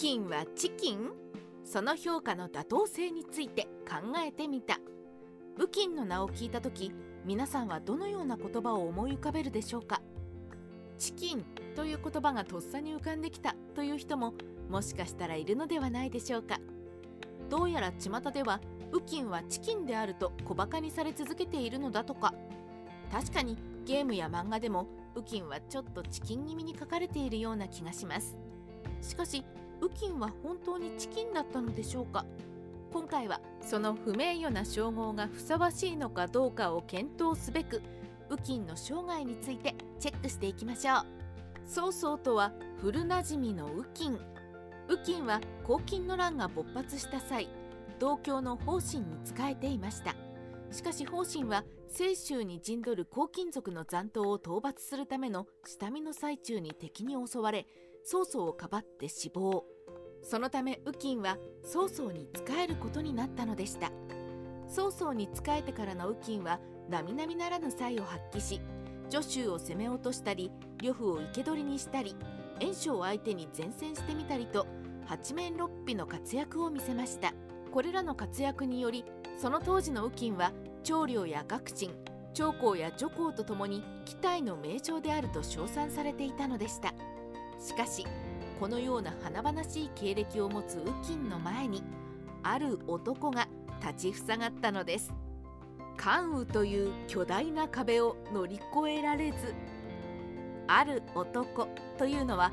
キンはチキン？その評価の妥当性について考えてみた。ウキンの名を聞いた時皆さんはどのような言葉を思い浮かべるでしょうか？チキンという言葉がとっさに浮かんできたという人ももしかしたらいるのではないでしょうか？どうやら巷ではウキンはチキンであると小バカにされ続けているのだとか。確かにゲームや漫画でもウキンはちょっとチキン気味に書かれているような気がします。しかしウキンは本当にチキンだったのでしょうか？今回はその不名誉な称号がふさわしいのかどうかを検討すべくウキンの生涯についてチェックしていきましょう。曹操とは古なじみのウキン。ウキンは黄巾の乱が勃発した際同郷の方針に仕えていました。しかし方針は清州に陣取る黄金族の残党を討伐するための下見の最中に敵に襲われ曹操をかばって死亡。そのため右近は曹操に仕えることになったのでした。曹操に仕えてからの右近は並々ならぬ才を発揮し助手を攻め落としたり呂布を生け捕りにしたり袁紹を相手に前線してみたりと八面六臂の活躍を見せました。これらの活躍によりその当時の右近は長領や学珍長江や女皇とともに期待の名将であると称賛されていたのでした。しかしこのような華々しい経歴を持つ右近の前にある男が立ちふさがったのです。関羽という巨大な壁を乗り越えられずある男というのは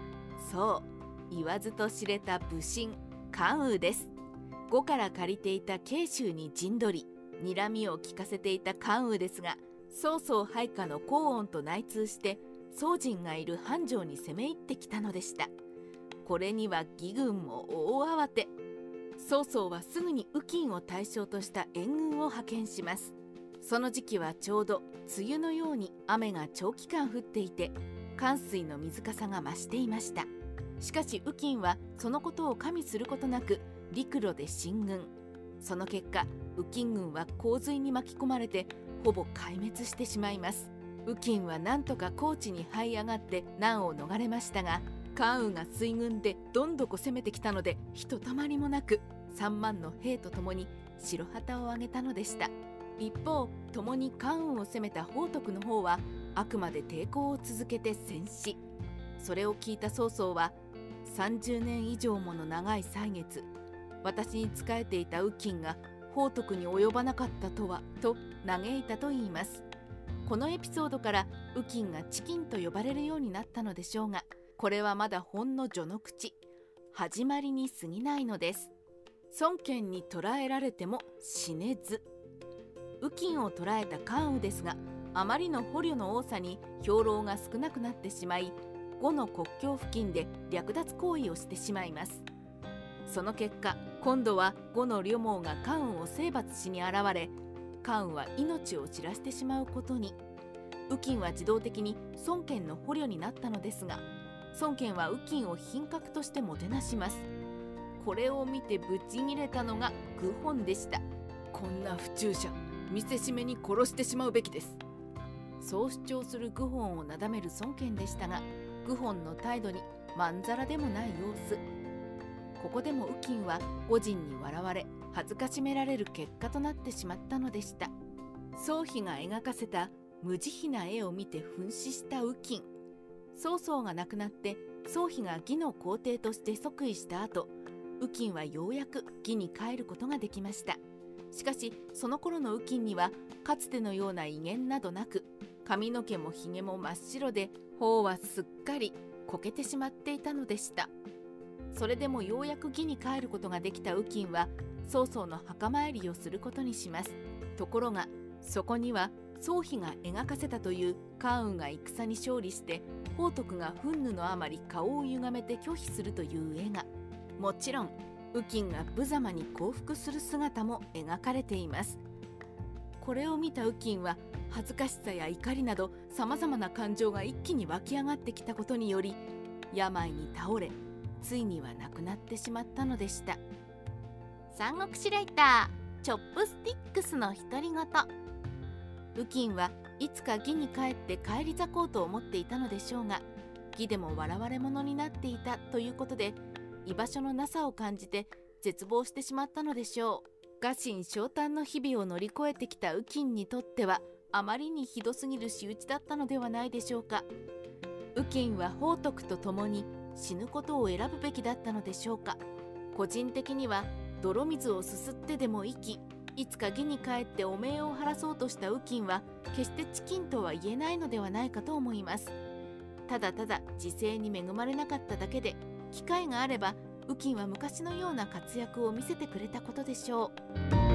そう言わずと知れた武神関羽です。呉から借りていた慶州に陣取り睨みを利かせていた関羽ですが曹操配下の高音と内通して宗人がいる繁盛に攻め入ってきたのでした。これには義軍も大慌て。曹操はすぐに右近を対象とした援軍を派遣します。その時期はちょうど梅雨のように雨が長期間降っていて冠水の水かさが増していました。しかし右近はそのことを加味することなく陸路で進軍。その結果右近軍は洪水に巻き込まれてほぼ壊滅してしまいます。右近は何とか高知に這い上がって難を逃れましたが関羽が水軍でどんどこ攻めてきたのでひとたまりもなく3万の兵と共に白旗を上げたのでした。一方共に関羽を攻めた宝徳の方はあくまで抵抗を続けて戦死。それを聞いた曹操は30年以上もの長い歳月私に仕えていた右近が宝徳に及ばなかったとはと嘆いたといいます。このエピソードから右近がチキンと呼ばれるようになったのでしょうがこれはまだほんの序の口。始まりに過ぎないのです。孫権に捕らえられても死ねず。右近を捕らえた関羽ですがあまりの捕虜の多さに兵糧が少なくなってしまい呉の国境付近で略奪行為をしてしまいます。その結果今度は呉の旅網が関羽を征伐しに現れ関羽は命を散らしてしまうことに。右近は自動的に孫権の捕虜になったのですが孫権は右近を品格としてもてなします。これを見てぶち切れたのが愚本でした。こんな不注者見せしめに殺してしまうべきです。そう主張する愚本をなだめる孫権でしたが愚本の態度にまんざらでもない様子。ここでも右近は五人に笑われ恥ずかしめられる結果となってしまったのでした。宗妃が描かせた無慈悲な絵を見て噴死した右近曹操が亡くなって宗妃が義の皇帝として即位した後右近はようやく義に帰ることができました。しかしその頃の右近にはかつてのような威厳などなく髪の毛もひげも真っ白で頬はすっかりこけてしまっていたのでした。それでもようやく義に帰ることができた右近は曹操の墓参りをすることにします。ところがそこには宗妃が描かせたという関羽が戦に勝利して宝徳が憤怒のあまり顔を歪めて拒否するという絵がもちろん右近が無様に降伏する姿も描かれています。これを見た右近は恥ずかしさや怒りなどさまざまな感情が一気に湧き上がってきたことにより病に倒れついには亡くなってしまったのでした。三国志ライターチョップスティックスの独り言。右近はいつか義に帰って帰り咲こうと思っていたのでしょうが義でも笑われ者になっていたということで居場所のなさを感じて絶望してしまったのでしょう臥薪嘗胆の日々を乗り越えてきた雨金にとってはあまりにひどすぎる仕打ちだったのではないでしょうか。雨金は宝徳と共に死ぬことを選ぶべきだったのでしょうか。個人的には泥水をすすってでも生きいつか義に帰って汚名を晴らそうとした雨金は決してチキンとは言えないのではないかと思います。ただただ時勢に恵まれなかっただけで機会があれば雨金は昔のような活躍を見せてくれたことでしょう。